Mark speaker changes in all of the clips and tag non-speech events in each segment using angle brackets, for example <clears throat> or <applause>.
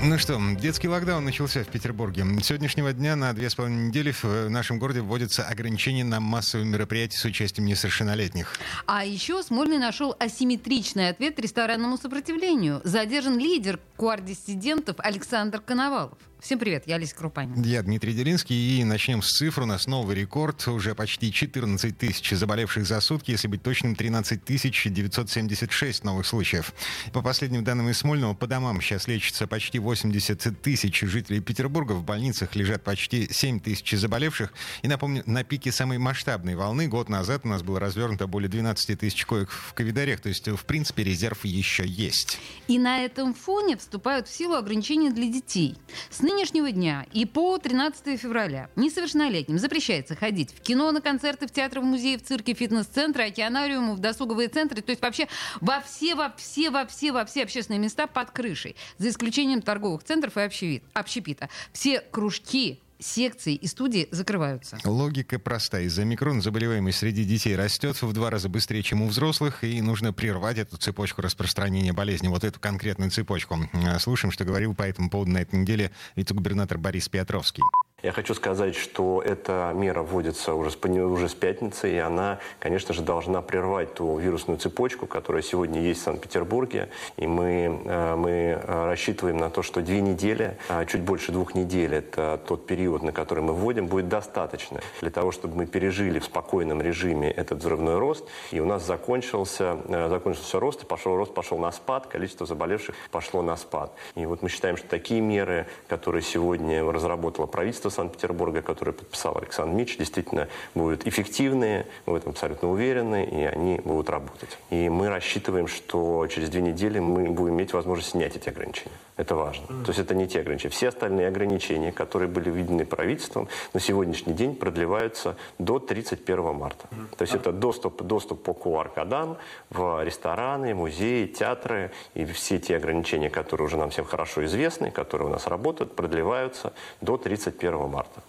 Speaker 1: Ну что, детский локдаун начался в Петербурге. С сегодняшнего дня на две с половиной недели в нашем городе вводятся ограничения на массовые мероприятия с участием несовершеннолетних.
Speaker 2: А еще Смольный нашел асимметричный ответ ресторанному сопротивлению. Задержан лидер куар-диссидентов Александр Коновалов. Всем привет, я Олеся Крупанин.
Speaker 1: Я Дмитрий Делинский, и начнем с цифр. У нас новый рекорд. Уже почти 14 тысяч заболевших за сутки, если быть точным, 13 тысяч 976 новых случаев. По последним данным из Смольного, по домам сейчас лечится почти 80 тысяч жителей Петербурга. В больницах лежат почти 7 тысяч заболевших. И напомню, на пике самой масштабной волны год назад у нас было развернуто более 12 тысяч коек в ковидарях. То есть, в принципе, резерв еще есть.
Speaker 2: И на этом фоне вступают в силу ограничения для детей. С нынешнего дня и по 13 февраля. Несовершеннолетним запрещается ходить в кино, на концерты, в театры, в музеи, в цирки, фитнес-центры, океанариумы, в досуговые центры, то есть вообще во все, во все, во все, во все общественные места под крышей, за исключением торговых центров и общепита. Все кружки, секции и студии закрываются.
Speaker 1: Логика проста. Из-за микрон заболеваемость среди детей растет в два раза быстрее, чем у взрослых, и нужно прервать эту цепочку распространения болезни, вот эту конкретную цепочку. Слушаем, что говорил по этому поводу на этой неделе вице-губернатор Борис Петровский.
Speaker 3: Я хочу сказать, что эта мера вводится уже с, уже с пятницы, и она, конечно же, должна прервать ту вирусную цепочку, которая сегодня есть в Санкт-Петербурге. И мы, э, мы э, рассчитываем на то, что две недели, а чуть больше двух недель, это тот период, на который мы вводим, будет достаточно для того, чтобы мы пережили в спокойном режиме этот взрывной рост. И у нас закончился, э, закончился рост, и пошел рост, пошел на спад, количество заболевших пошло на спад. И вот мы считаем, что такие меры, которые сегодня разработало правительство, правительства Санкт-Петербурга, которое подписал Александр Мич, действительно будут эффективные, мы в этом абсолютно уверены, и они будут работать. И мы рассчитываем, что через две недели мы будем иметь возможность снять эти ограничения. Это важно. Mm. То есть это не те ограничения. Все остальные ограничения, которые были введены правительством, на сегодняшний день продлеваются до 31 марта. Mm. То есть это доступ, доступ по QR-кодам в рестораны, музеи, театры и все те ограничения, которые уже нам всем хорошо известны, которые у нас работают, продлеваются до 31 марта.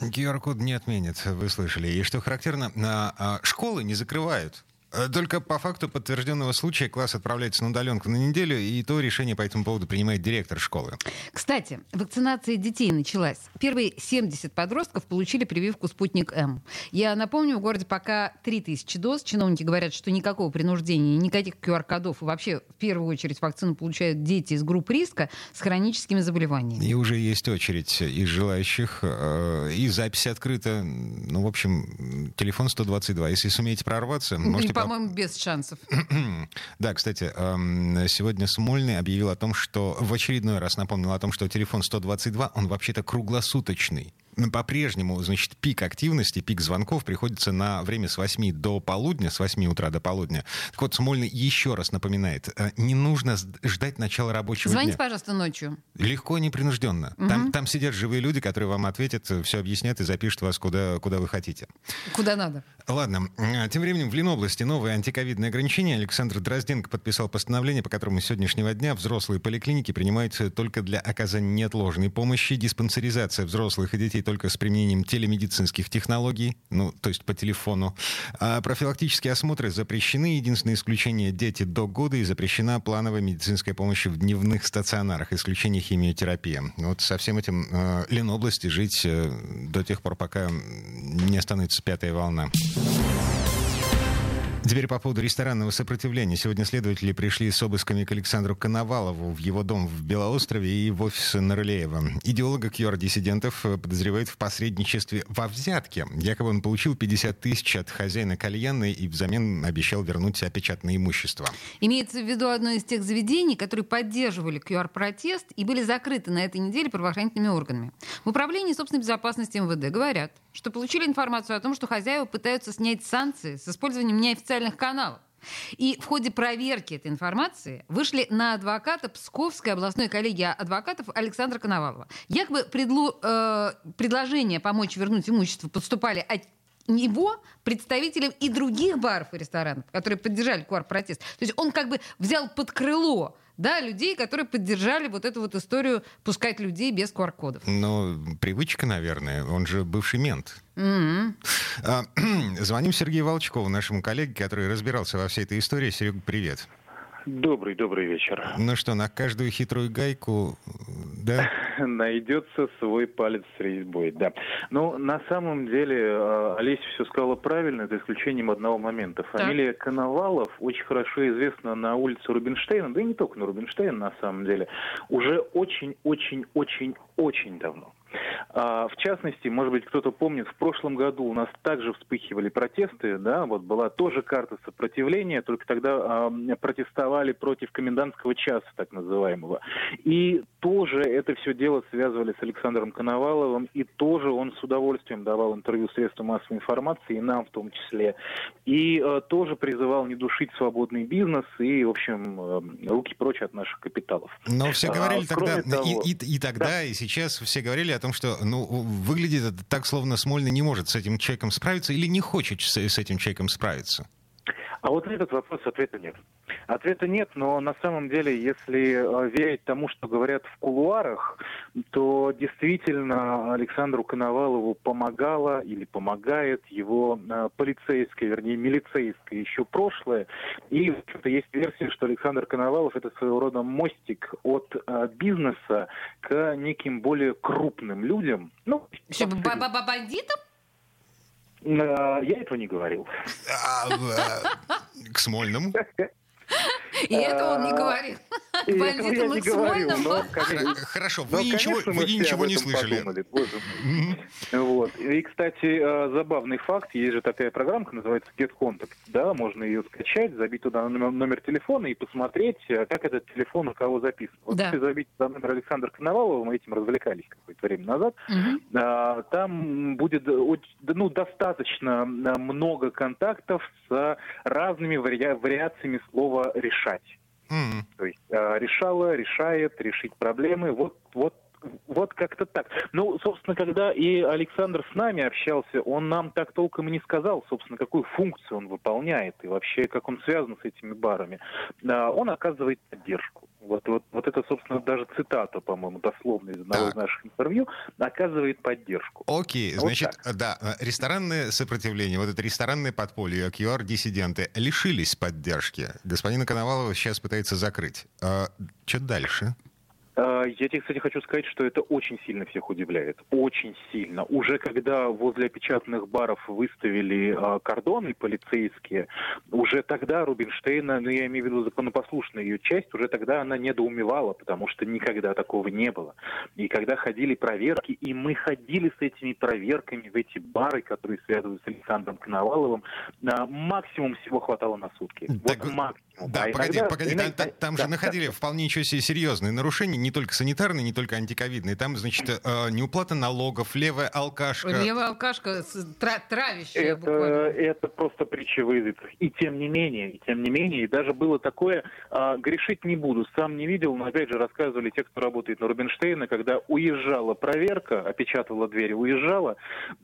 Speaker 1: QR-код не отменят, вы слышали. И что характерно, а, а, школы не закрывают. Э, только по факту подтвержденного случая класс отправляется на удаленку на неделю, и то решение по этому поводу принимает директор школы.
Speaker 2: Кстати, вакцинация детей началась. Первые 70 подростков получили прививку «Спутник М». Я напомню, в городе пока 3000 доз. Чиновники говорят, что никакого принуждения, никаких QR-кодов. И вообще, в первую очередь, вакцину получают дети из групп риска с хроническими заболеваниями.
Speaker 1: И уже есть очередь из желающих. Э, и запись открыта. Ну, в общем, телефон 122. Если сумеете прорваться, <laughs> можете
Speaker 2: по-моему, без шансов. <clears throat>
Speaker 1: да, кстати, сегодня Смольный объявил о том, что в очередной раз напомнил о том, что телефон 122, он вообще-то круглосуточный по-прежнему, значит, пик активности, пик звонков приходится на время с 8 до полудня, с 8 утра до полудня. Так вот, Смольный еще раз напоминает, э, не нужно ждать начала рабочего
Speaker 2: Звоните,
Speaker 1: дня.
Speaker 2: пожалуйста, ночью.
Speaker 1: Легко и непринужденно. Угу. Там, там сидят живые люди, которые вам ответят, все объяснят и запишут вас куда, куда вы хотите.
Speaker 2: Куда надо.
Speaker 1: Ладно. Э, тем временем в Ленобласти новые антиковидные ограничения. Александр Дрозденко подписал постановление, по которому с сегодняшнего дня взрослые поликлиники принимаются только для оказания неотложной помощи, диспансеризация взрослых и детей только с применением телемедицинских технологий, ну, то есть по телефону. А профилактические осмотры запрещены. Единственное исключение – дети до года и запрещена плановая медицинская помощь в дневных стационарах, исключение химиотерапия. Вот со всем этим э, Ленобласти жить э, до тех пор, пока не остановится пятая волна. Теперь по поводу ресторанного сопротивления. Сегодня следователи пришли с обысками к Александру Коновалову в его дом в Белоострове и в офис Нарлеева. Идеолога КЮАР-диссидентов подозревают в посредничестве во взятке. Якобы он получил 50 тысяч от хозяина кальянной и взамен обещал вернуть опечатанное имущество.
Speaker 2: Имеется в виду одно из тех заведений, которые поддерживали QR-протест и были закрыты на этой неделе правоохранительными органами. В управлении собственной безопасности МВД говорят, что получили информацию о том, что хозяева пытаются снять санкции с использованием неофициальных каналов. И в ходе проверки этой информации вышли на адвоката Псковской областной коллегии адвокатов Александра Коновалова. Якобы предло, э, предложения помочь вернуть имущество поступали от него представителям и других баров и ресторанов, которые поддержали QR-протест. То есть он как бы взял под крыло да, людей, которые поддержали вот эту вот историю пускать людей без QR-кодов.
Speaker 1: Ну, привычка, наверное. Он же бывший мент. Mm-hmm. <clears throat> Звоним Сергею Волчкову, нашему коллеге, который разбирался во всей этой истории. Серега, привет.
Speaker 4: Добрый, добрый вечер.
Speaker 1: Ну что, на каждую хитрую гайку, да? <laughs>
Speaker 4: Найдется свой палец с резьбой, да. Ну, на самом деле, э, Олеся все сказала правильно, за исключением одного момента. Фамилия так. Коновалов очень хорошо известна на улице Рубинштейна, да и не только на Рубинштейна, на самом деле, уже очень-очень-очень-очень давно. А, в частности, может быть, кто-то помнит, в прошлом году у нас также вспыхивали протесты, да, вот была тоже карта сопротивления, только тогда а, протестовали против комендантского часа, так называемого. И тоже это все дело связывали с Александром Коноваловым, и тоже он с удовольствием давал интервью средствам массовой информации, и нам в том числе. И а, тоже призывал не душить свободный бизнес и, в общем, а, руки прочь от наших капиталов.
Speaker 1: Но все говорили а, тогда, того, и, и, и тогда, да. и сейчас все говорили о том, что ну, выглядит это так, словно Смольный не может с этим человеком справиться или не хочет с, с этим человеком справиться.
Speaker 4: А вот на этот вопрос ответа нет. Ответа нет, но на самом деле, если э, верить тому, что говорят в кулуарах, то действительно Александру Коновалову помогала или помогает его э, полицейское, вернее, милицейское еще прошлое. И в есть версия, что Александр Коновалов это своего рода мостик от э, бизнеса к неким более крупным людям.
Speaker 2: Ну, бандитам?
Speaker 4: Я этого не говорил. А,
Speaker 1: к Смольному?
Speaker 2: И это он не а, говорил. К бандитам и к Смольному.
Speaker 1: Хорошо, вы ничего, вы ничего не слышали.
Speaker 4: Вот. И, кстати, а, забавный факт. Есть же такая программка, называется Get Contact. Да, можно ее скачать, забить туда номер телефона и посмотреть, а, как этот телефон у кого записан. Вот если забить туда номер Александра Коновалова, мы этим развлекались какое-то время назад, там будет ну, достаточно много контактов с разными вариациями слова «решать». Mm-hmm. То есть э, решала, решает, решить проблемы. Вот, вот вот как-то так. Ну, собственно, когда и Александр с нами общался, он нам так толком и не сказал, собственно, какую функцию он выполняет и вообще как он связан с этими барами. Он оказывает поддержку. Вот, вот, вот это, собственно, даже цитата, по-моему, дословно из одного так. из наших интервью, оказывает поддержку.
Speaker 1: Окей, вот значит, так. да, ресторанное сопротивление, вот это ресторанное подполье, QR-диссиденты лишились поддержки. Господина Коновалова сейчас пытается закрыть. А, что дальше?
Speaker 4: А, я тебе, кстати, хочу сказать, что это очень сильно всех удивляет. Очень сильно. Уже когда возле опечатанных баров выставили э, кордоны полицейские, уже тогда Рубинштейна, ну я имею в виду законопослушную ее часть, уже тогда она недоумевала, потому что никогда такого не было. И когда ходили проверки, и мы ходили с этими проверками в эти бары, которые связаны с Александром Коноваловым, э, максимум всего хватало на сутки.
Speaker 1: Так, вот максимум. Да, а погоди, иногда, погоди, иногда, там, там да, же находили да. вполне ничего себе серьезные нарушения, не только санитарные, не только антиковидные. Там, значит, э, неуплата налогов, левая алкашка.
Speaker 2: Левая алкашка, тра травящая
Speaker 4: это, буквально. Это просто притча в. И тем не менее, и тем не менее, и даже было такое, э, грешить не буду, сам не видел, но опять же рассказывали те, кто работает на Рубинштейна, когда уезжала проверка, опечатала двери, уезжала,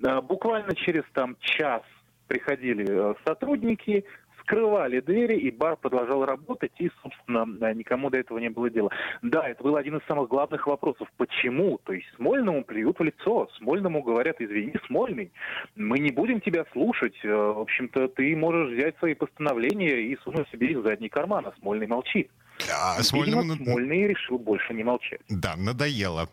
Speaker 4: э, буквально через там час приходили э, сотрудники, открывали двери, и бар продолжал работать, и, собственно, никому до этого не было дела. Да, это был один из самых главных вопросов. Почему? То есть Смольному плюют в лицо, Смольному говорят, извини, Смольный, мы не будем тебя слушать, э, в общем-то, ты можешь взять свои постановления и сунуть себе их в задний карман, а Смольный молчит. А Смольному... Видимо, Смольный решил больше не молчать.
Speaker 1: Да, надоело.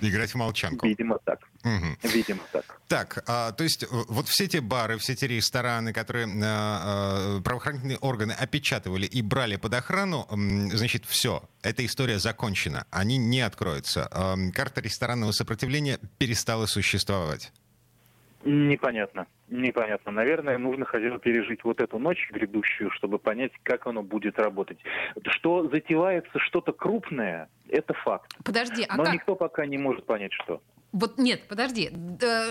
Speaker 1: Играть в молчанку.
Speaker 4: Видимо, так. Угу. Видимо, так.
Speaker 1: Так, а, то есть вот все те бары, все те рестораны, которые а, а, правоохранительные органы опечатывали и брали под охрану, значит, все, эта история закончена. Они не откроются. А, карта ресторанного сопротивления перестала существовать.
Speaker 4: Непонятно. Непонятно. Наверное, нужно хотя бы пережить вот эту ночь грядущую, чтобы понять, как оно будет работать. Что затевается что-то крупное, это факт.
Speaker 2: Подожди,
Speaker 4: а Но как? никто пока не может понять, что.
Speaker 2: Вот нет, подожди,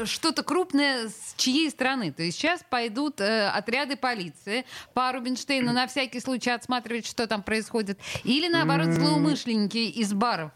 Speaker 2: что-то крупное с чьей стороны? То есть сейчас пойдут э, отряды полиции по Рубинштейну на всякий случай отсматривать, что там происходит, или наоборот злоумышленники из баров?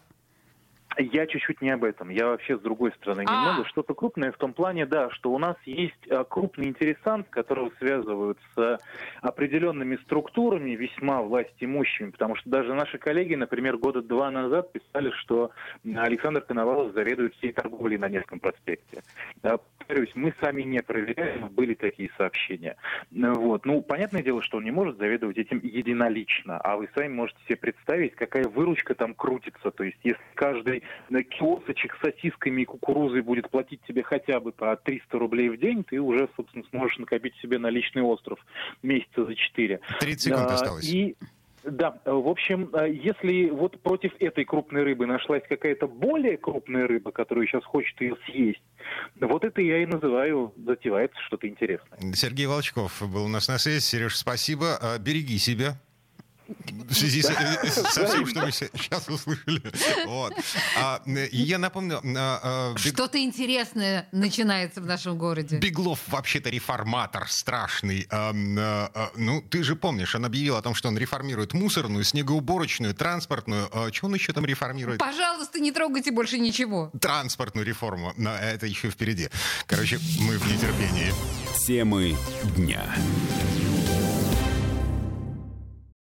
Speaker 4: Я чуть-чуть не об этом. Я вообще с другой стороны немного.
Speaker 2: А.
Speaker 4: Что-то крупное в том плане, да, что у нас есть а, крупный интересант, которого связывают с определенными структурами, весьма власть имущими, потому что даже наши коллеги, например, года два назад писали, что Александр Коновалов заведует всей торговлей на Невском проспекте. Повторюсь, мы сами не проверяем, были такие сообщения. Вот. Ну, понятное дело, что он не может заведовать этим единолично, а вы сами можете себе представить, какая выручка там крутится. То есть, если каждый киосочек с сосисками и кукурузой будет платить тебе хотя бы по 300 рублей в день, ты уже, собственно, сможешь накопить себе на личный остров месяца за 4.
Speaker 1: 30 секунд
Speaker 4: А,
Speaker 1: осталось.
Speaker 4: И да, в общем, э, если вот против этой крупной рыбы нашлась какая-то более крупная рыба, которая сейчас хочет ее съесть, вот это я и называю затевается что-то интересное.
Speaker 1: Сергей Волчков был у нас на связи. Сереж, спасибо. А, Береги себя. В связи с- э, со всем, что мы сейчас услышали. Вот. А, э, и я напомню, а, а, Бег-
Speaker 2: Что-то интересное начинается в нашем городе.
Speaker 1: Беглов вообще-то реформатор страшный. А, а, а, ну, ты же помнишь, он объявил о том, что он реформирует мусорную, снегоуборочную, транспортную. А, что он еще там реформирует?
Speaker 2: Пожалуйста, не трогайте больше ничего.
Speaker 1: Транспортную реформу. Но это еще впереди. Короче, мы в нетерпении.
Speaker 5: Темы дня.